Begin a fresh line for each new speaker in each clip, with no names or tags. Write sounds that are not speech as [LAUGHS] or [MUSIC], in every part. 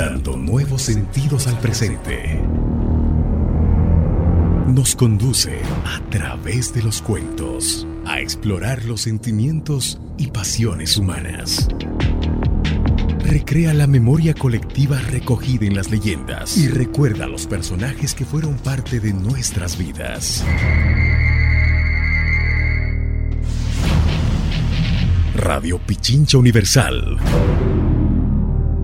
dando nuevos sentidos al presente. Nos conduce a través de los cuentos a explorar los sentimientos y pasiones humanas. Recrea la memoria colectiva recogida en las leyendas y recuerda los personajes que fueron parte de nuestras vidas. Radio Pichincha Universal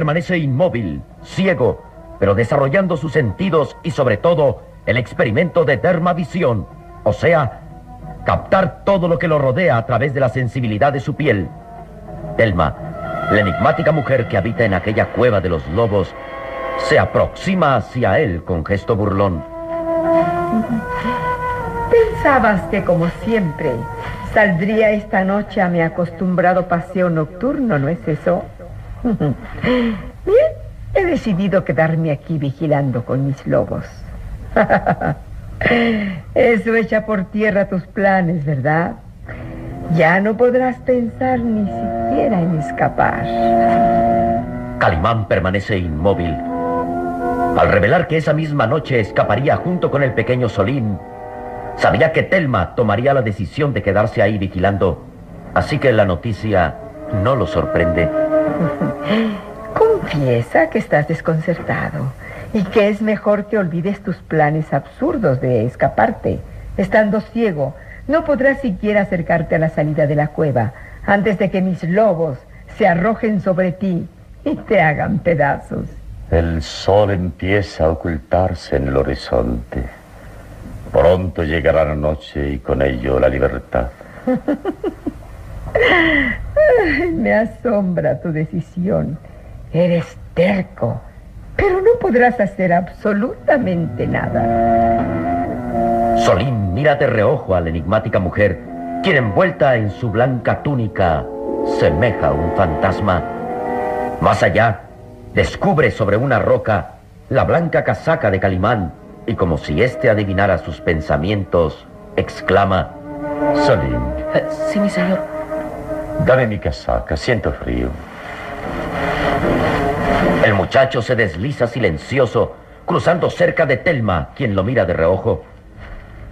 Permanece inmóvil, ciego, pero desarrollando sus sentidos y sobre todo el experimento de dermavisión, o sea, captar todo lo que lo rodea a través de la sensibilidad de su piel. Telma, la enigmática mujer que habita en aquella cueva de los lobos, se aproxima hacia él con gesto burlón.
Pensabas que como siempre saldría esta noche a mi acostumbrado paseo nocturno, ¿no es eso? Bien, [LAUGHS] he decidido quedarme aquí vigilando con mis lobos. [LAUGHS] Eso echa por tierra tus planes, ¿verdad? Ya no podrás pensar ni siquiera en escapar.
Calimán permanece inmóvil. Al revelar que esa misma noche escaparía junto con el pequeño Solín, sabía que Telma tomaría la decisión de quedarse ahí vigilando, así que la noticia no lo sorprende. [LAUGHS]
Confiesa que estás desconcertado y que es mejor que olvides tus planes absurdos de escaparte. Estando ciego, no podrás siquiera acercarte a la salida de la cueva antes de que mis lobos se arrojen sobre ti y te hagan pedazos.
El sol empieza a ocultarse en el horizonte. Pronto llegará la noche y con ello la libertad. [LAUGHS]
Ay, me asombra tu decisión. Eres terco, pero no podrás hacer absolutamente nada.
Solín mira de reojo a la enigmática mujer, quien envuelta en su blanca túnica semeja a un fantasma. Más allá, descubre sobre una roca la blanca casaca de Calimán y como si éste adivinara sus pensamientos, exclama,
Solín,
"Eh, Sí, mi señor.
Dame mi casaca, siento frío.
El muchacho se desliza silencioso, cruzando cerca de Telma, quien lo mira de reojo.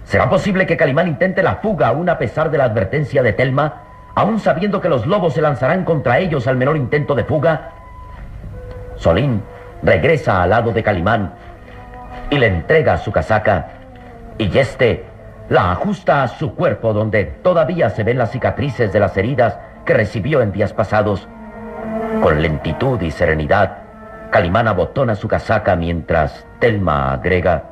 ¿Será posible que Calimán intente la fuga aún a pesar de la advertencia de Telma? aún sabiendo que los lobos se lanzarán contra ellos al menor intento de fuga? Solín regresa al lado de Calimán y le entrega su casaca y este la ajusta a su cuerpo donde todavía se ven las cicatrices de las heridas que recibió en días pasados. Con lentitud y serenidad, Calimán abotona su casaca mientras Telma agrega...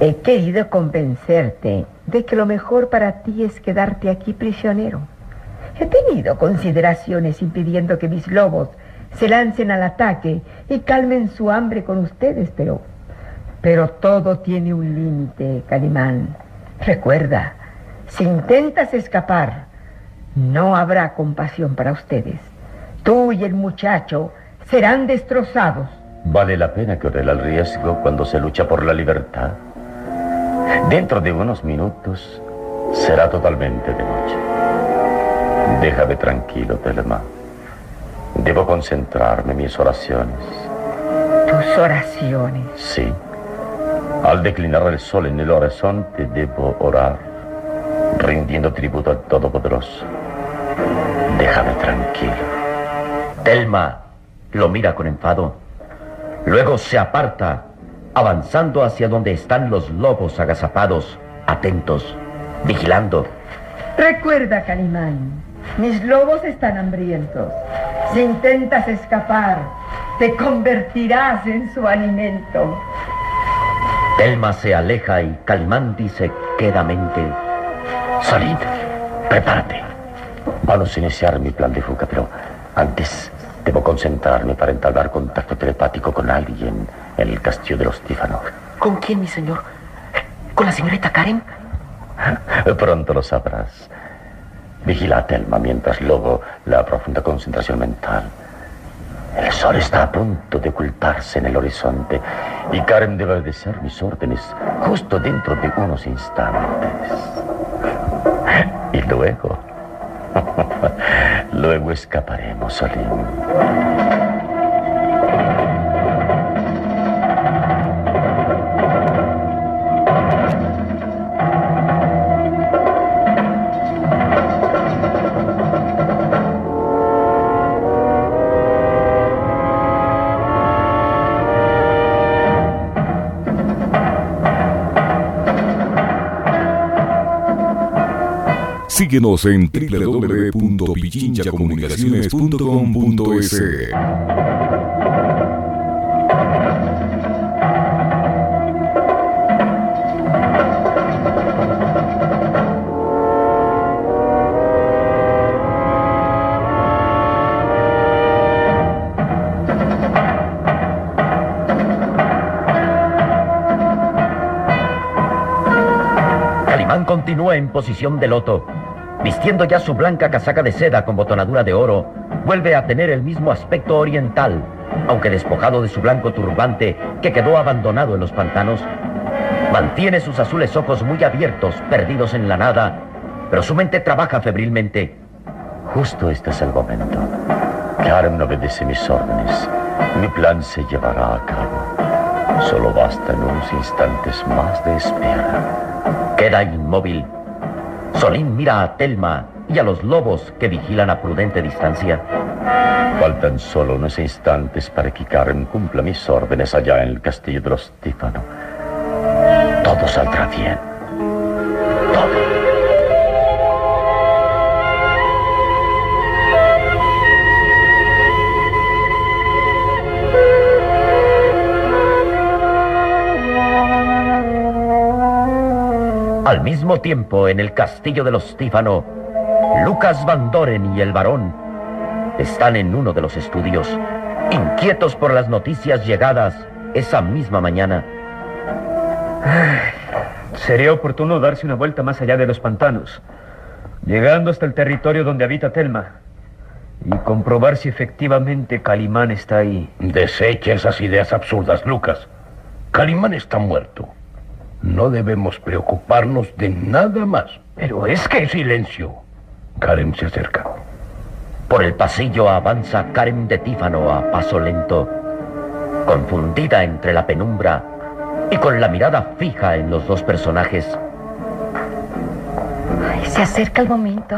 He querido convencerte de que lo mejor para ti es quedarte aquí prisionero. He tenido consideraciones impidiendo que mis lobos se lancen al ataque y calmen su hambre con ustedes, pero... Pero todo tiene un límite, Calimán. Recuerda, si intentas escapar, no habrá compasión para ustedes. Tú y el muchacho serán destrozados.
Vale la pena correr el riesgo cuando se lucha por la libertad. Dentro de unos minutos será totalmente de noche. Déjame tranquilo, Telema. Debo concentrarme en mis oraciones.
¿Tus oraciones?
Sí. Al declinar el sol en el horizonte debo orar, rindiendo tributo al Todopoderoso. Déjame tranquilo.
Telma lo mira con enfado. Luego se aparta, avanzando hacia donde están los lobos agazapados, atentos, vigilando.
Recuerda, Calimán, mis lobos están hambrientos. Si intentas escapar, te convertirás en su alimento.
Telma se aleja y Calimán dice quedamente:
Salid, prepárate. Vamos a iniciar mi plan de fuga, pero antes debo concentrarme para entablar contacto telepático con alguien en el castillo de los Tífanos.
¿Con quién, mi señor? ¿Con la señorita Karen?
Pronto lo sabrás. Vigila a Telma mientras luego la profunda concentración mental. El sol está a punto de ocultarse en el horizonte y Karen debe obedecer mis órdenes justo dentro de unos instantes. Y luego, [LAUGHS] luego escaparemos, Solim.
Síguenos en www.pichinchacomunicaciones.com.es.
Calimán continúa en posición de loto. Vistiendo ya su blanca casaca de seda con botonadura de oro, vuelve a tener el mismo aspecto oriental, aunque despojado de su blanco turbante que quedó abandonado en los pantanos. Mantiene sus azules ojos muy abiertos, perdidos en la nada, pero su mente trabaja febrilmente.
Justo este es el momento. Karen obedece mis órdenes. Mi plan se llevará a cabo. Solo bastan unos instantes más de espera.
Queda inmóvil. Solín mira a Telma y a los lobos que vigilan a prudente distancia.
Faltan solo unos instantes para que Karen cumpla mis órdenes allá en el castillo de los Tífano. Todo saldrá bien. Todo.
Al mismo tiempo, en el castillo de los Tífano, Lucas Van Doren y el varón están en uno de los estudios, inquietos por las noticias llegadas esa misma mañana.
Sería oportuno darse una vuelta más allá de los pantanos, llegando hasta el territorio donde habita Telma y comprobar si efectivamente Calimán está ahí.
Desecha esas ideas absurdas, Lucas. Calimán está muerto. No debemos preocuparnos de nada más.
Pero es que...
Silencio. Karen se acerca.
Por el pasillo avanza Karen de Tífano a paso lento, confundida entre la penumbra y con la mirada fija en los dos personajes.
Ay, se acerca el momento.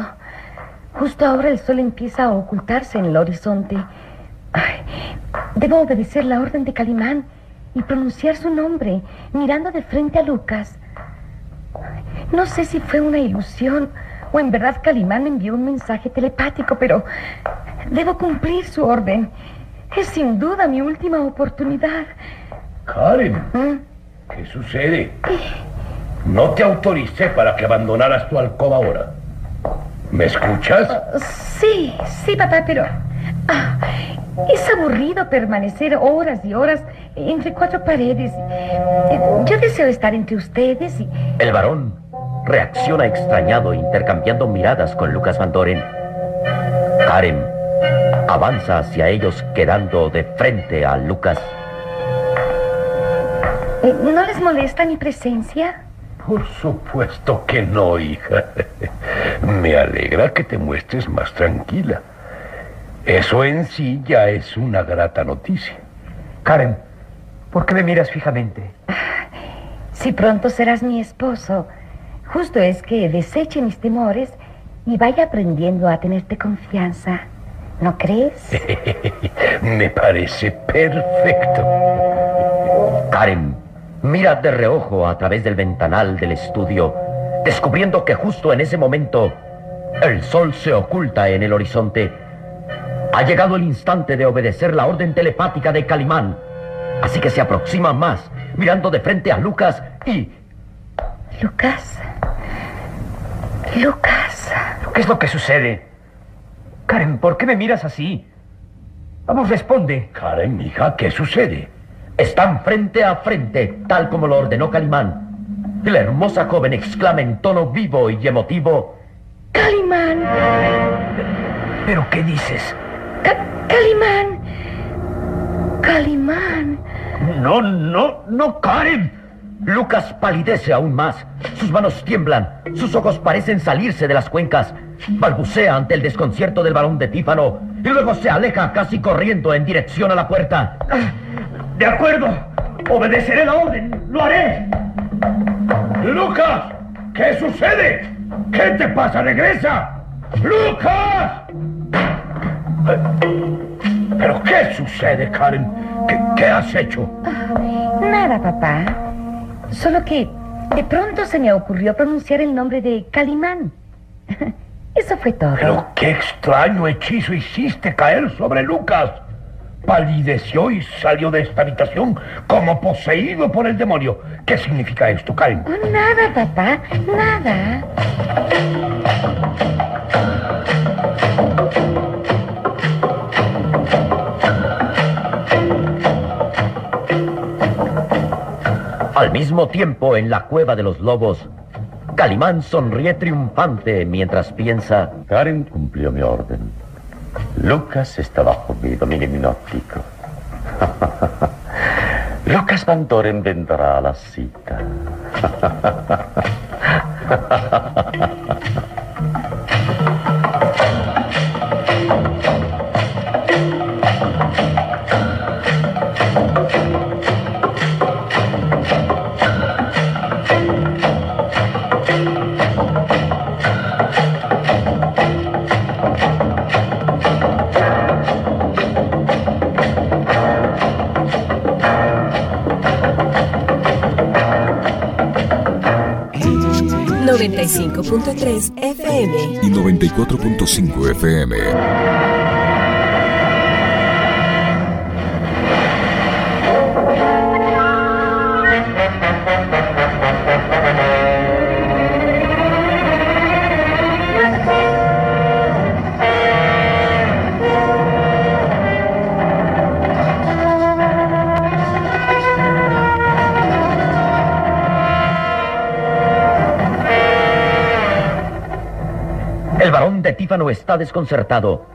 Justo ahora el sol empieza a ocultarse en el horizonte. Ay, debo obedecer la orden de Calimán y pronunciar su nombre, mirando de frente a Lucas. No sé si fue una ilusión o en verdad Calimán me envió un mensaje telepático, pero debo cumplir su orden. Es sin duda mi última oportunidad.
Karen,
¿Mm?
¿qué sucede? No te autoricé para que abandonaras tu alcoba ahora. ¿Me escuchas?
Sí, sí, papá, pero... ah, es aburrido permanecer horas y horas entre cuatro paredes. Yo deseo estar entre ustedes y...
El varón reacciona extrañado intercambiando miradas con Lucas Van Doren. Karen avanza hacia ellos quedando de frente a Lucas.
Eh, ¿No les molesta mi presencia?
Por supuesto que no, hija. [LAUGHS] Me alegra que te muestres más tranquila. Eso en sí ya es una grata noticia.
Karen, ¿por qué me miras fijamente?
Si pronto serás mi esposo, justo es que deseche mis temores y vaya aprendiendo a tenerte confianza. ¿No crees? [LAUGHS]
Me parece perfecto.
Karen mira de reojo a través del ventanal del estudio, descubriendo que justo en ese momento el sol se oculta en el horizonte. Ha llegado el instante de obedecer la orden telepática de Calimán. Así que se aproxima más, mirando de frente a Lucas y...
Lucas. Lucas.
¿Qué es lo que sucede? Karen, ¿por qué me miras así? Vamos, responde.
Karen, hija, ¿qué sucede?
Están frente a frente, tal como lo ordenó Calimán. Y la hermosa joven exclama en tono vivo y emotivo...
Calimán.
¿Pero qué dices?
Ca- Calimán. Calimán.
No, no, no, Karen. Lucas palidece aún más. Sus manos tiemblan. Sus ojos parecen salirse de las cuencas. Balbucea ante el desconcierto del varón de Tífano. Y luego se aleja casi corriendo en dirección a la puerta.
De acuerdo. Obedeceré la orden. Lo haré.
¡Lucas! ¿Qué sucede? ¿Qué te pasa? ¡Regresa! ¡Lucas! ¿Pero qué sucede, Karen? ¿Qué, qué has hecho?
Nada, papá. Solo que de pronto se me ocurrió pronunciar el nombre de Calimán. [LAUGHS] Eso fue todo.
Pero qué extraño hechizo hiciste caer sobre Lucas. Palideció y salió de esta habitación como poseído por el demonio. ¿Qué significa esto, Karen?
Oh, nada, papá. Nada.
Al mismo tiempo, en la cueva de los lobos, Calimán sonríe triunfante mientras piensa...
Karen cumplió mi orden. Lucas está bajo mi dominio. [LAUGHS] Lucas Van vendrá a la cita. [LAUGHS]
95.3 FM.
y 94.5 FM.
El varón de Tífano está desconcertado.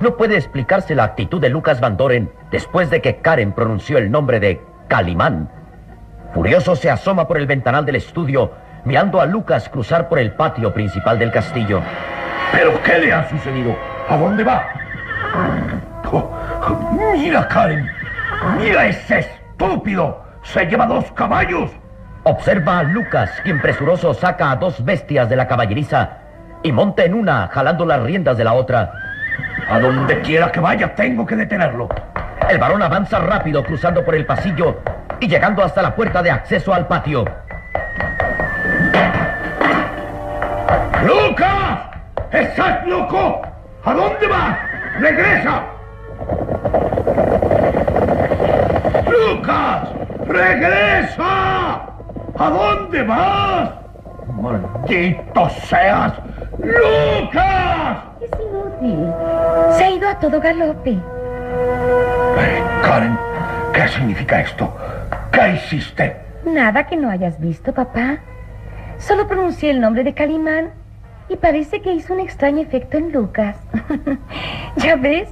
No puede explicarse la actitud de Lucas Van Doren después de que Karen pronunció el nombre de Calimán. Furioso se asoma por el ventanal del estudio, mirando a Lucas cruzar por el patio principal del castillo.
¿Pero qué le ha sucedido? ¿A dónde va? Oh, mira, Karen. Mira ese estúpido. Se lleva dos caballos.
Observa a Lucas, quien presuroso saca a dos bestias de la caballeriza y monta en una, jalando las riendas de la otra.
A donde quiera que vaya, tengo que detenerlo.
El varón avanza rápido, cruzando por el pasillo y llegando hasta la puerta de acceso al patio.
¡Lucas! ¡Estás loco! ¿A dónde vas? ¡Regresa! ¡Lucas! ¡Regresa! ¿A dónde vas? ¡Maldito seas! ¡Lucas!
Es inútil. Se ha ido a todo galope.
Eh, Karen, ¿qué significa esto? ¿Qué hiciste?
Nada que no hayas visto, papá. Solo pronuncié el nombre de Calimán y parece que hizo un extraño efecto en Lucas. [LAUGHS] ya ves,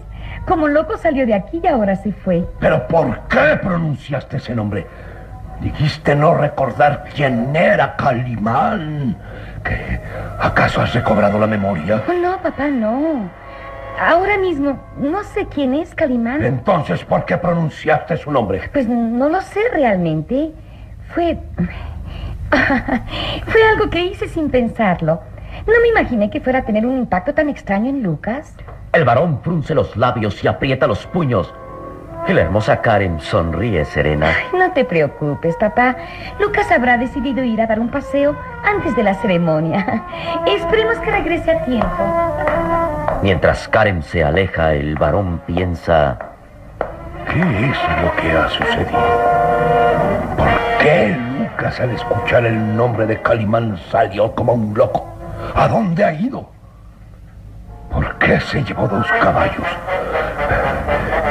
como loco salió de aquí y ahora se fue.
¿Pero por qué pronunciaste ese nombre? Dijiste no recordar quién era Calimán. ¿Qué? ¿Acaso has recobrado la memoria?
Oh, no, papá, no. Ahora mismo no sé quién es Calimán.
Entonces, ¿por qué pronunciaste su nombre?
Pues no lo sé realmente. Fue... [LAUGHS] Fue algo que hice sin pensarlo. No me imaginé que fuera a tener un impacto tan extraño en Lucas.
El varón frunce los labios y aprieta los puños. Y la hermosa Karen sonríe serena.
Ay, no te preocupes, papá. Lucas habrá decidido ir a dar un paseo antes de la ceremonia. [LAUGHS] Esperemos que regrese a tiempo.
Mientras Karen se aleja, el varón piensa...
¿Qué es lo que ha sucedido? ¿Por qué Lucas al escuchar el nombre de Calimán salió como un loco? ¿A dónde ha ido? ¿Por qué se llevó dos caballos?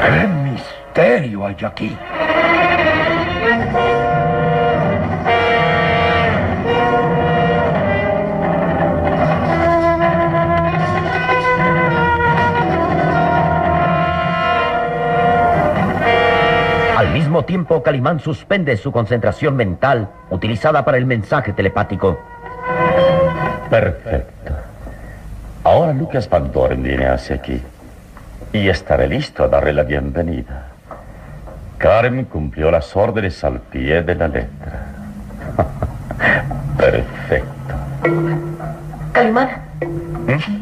¿Qué misterio hay aquí?
Al mismo tiempo, Calimán suspende su concentración mental utilizada para el mensaje telepático.
Perfecto. Ahora Lucas Van viene hacia aquí y estaré listo a darle la bienvenida. Karen cumplió las órdenes al pie de la letra. [LAUGHS] Perfecto.
Calimán,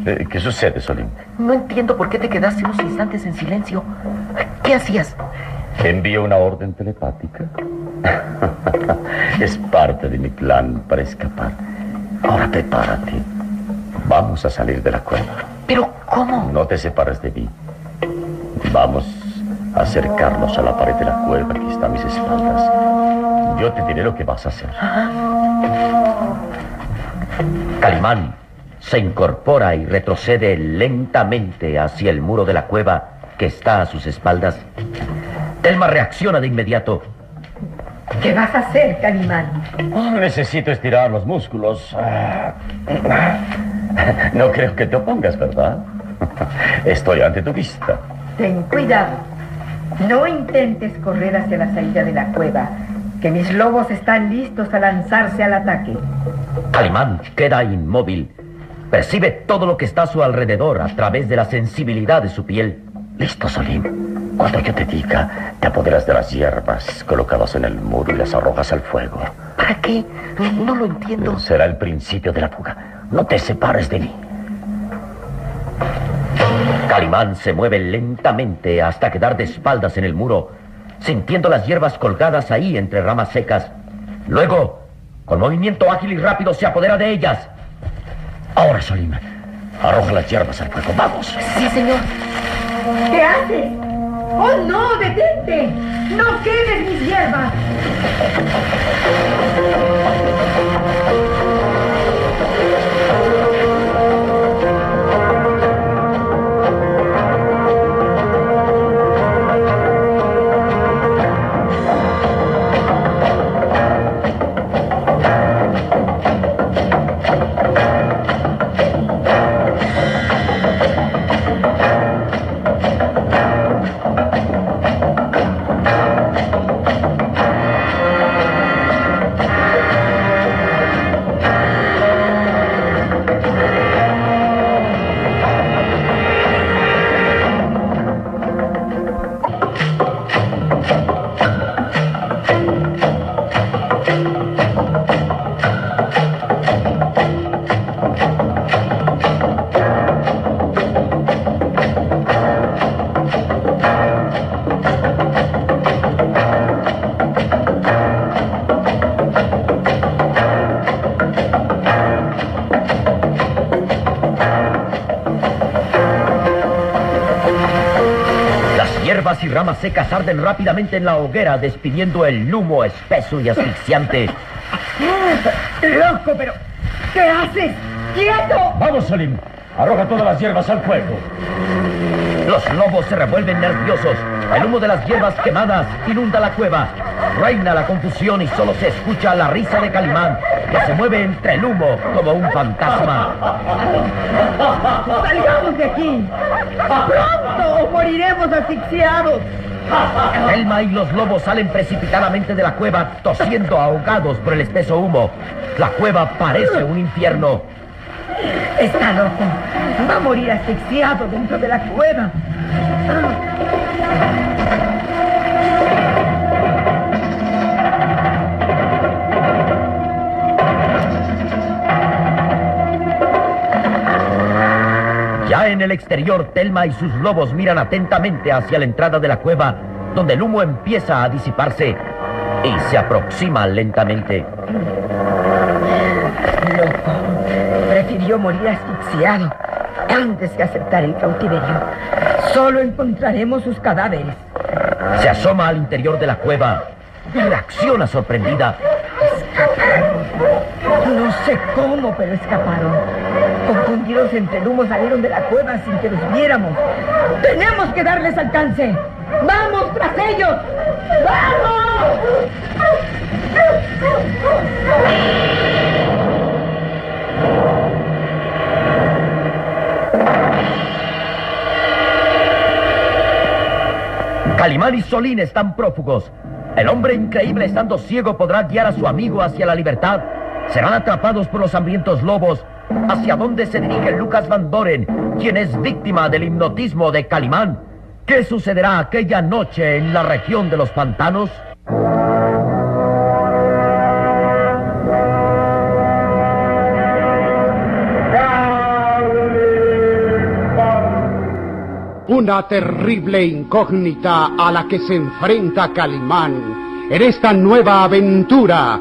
Eh, ¿Qué sucede, Solín?
no entiendo por qué te quedaste unos instantes en silencio. ¿Qué hacías?
¿Envío una orden telepática? [LAUGHS] es parte de mi plan para escapar. Ahora prepárate. Vamos a salir de la cueva.
¿Pero cómo?
No te separes de mí. Vamos acercarnos a la pared de la cueva que está a mis espaldas. Yo te diré lo que vas a hacer.
Calimán se incorpora y retrocede lentamente hacia el muro de la cueva que está a sus espaldas. Telma reacciona de inmediato.
¿Qué vas a hacer, Calimán?
Oh, necesito estirar los músculos. No creo que te opongas, ¿verdad? Estoy ante tu vista.
Ten cuidado. No intentes correr hacia la salida de la cueva, que mis lobos están listos a lanzarse al ataque.
Calimán queda inmóvil. Percibe todo lo que está a su alrededor a través de la sensibilidad de su piel.
Listo, Solim. Cuando yo te diga, te apoderas de las hierbas colocadas en el muro y las arrojas al fuego.
¿Para qué? No lo entiendo.
Será el principio de la fuga. No te separes de mí.
Calimán se mueve lentamente hasta quedar de espaldas en el muro, sintiendo las hierbas colgadas ahí entre ramas secas. Luego, con movimiento ágil y rápido, se apodera de ellas.
Ahora, Solim, arroja las hierbas al fuego. ¡Vamos!
Sí, señor.
¿Qué haces? ¡Oh, no! ¡Detente! ¡No quemes mis hierbas!
Ramas secas arden rápidamente en la hoguera, despidiendo el humo espeso y asfixiante. [LAUGHS]
¡Loco, pero! ¿Qué haces? ¡Quieto!
Vamos, Salim. Arroja todas las hierbas al fuego.
Los lobos se revuelven nerviosos. El humo de las hierbas quemadas inunda la cueva. Reina la confusión y solo se escucha la risa de Calimán, que se mueve entre el humo como un fantasma. [LAUGHS]
¡Salgamos de aquí! ¡Pronto o moriremos asfixiados!
Elma y los lobos salen precipitadamente de la cueva, tosiendo ahogados por el espeso humo. La cueva parece un infierno.
Está loco. Va a morir asfixiado dentro de la cueva.
Ya en el exterior, Telma y sus lobos miran atentamente hacia la entrada de la cueva, donde el humo empieza a disiparse y se aproxima lentamente.
Loco. Prefirió morir asfixiado antes que aceptar el cautiverio. Solo encontraremos sus cadáveres.
Se asoma al interior de la cueva y reacciona sorprendida.
No sé cómo, pero escaparon. Confundidos entre el humo salieron de la cueva sin que los viéramos. Tenemos que darles alcance. ¡Vamos tras ellos! ¡Vamos!
Calimán y Solín están prófugos. El hombre increíble estando ciego podrá guiar a su amigo hacia la libertad. Serán atrapados por los hambrientos lobos. ¿Hacia dónde se dirige Lucas Van Doren, quien es víctima del hipnotismo de Calimán? ¿Qué sucederá aquella noche en la región de los pantanos?
Una terrible incógnita a la que se enfrenta Calimán en esta nueva aventura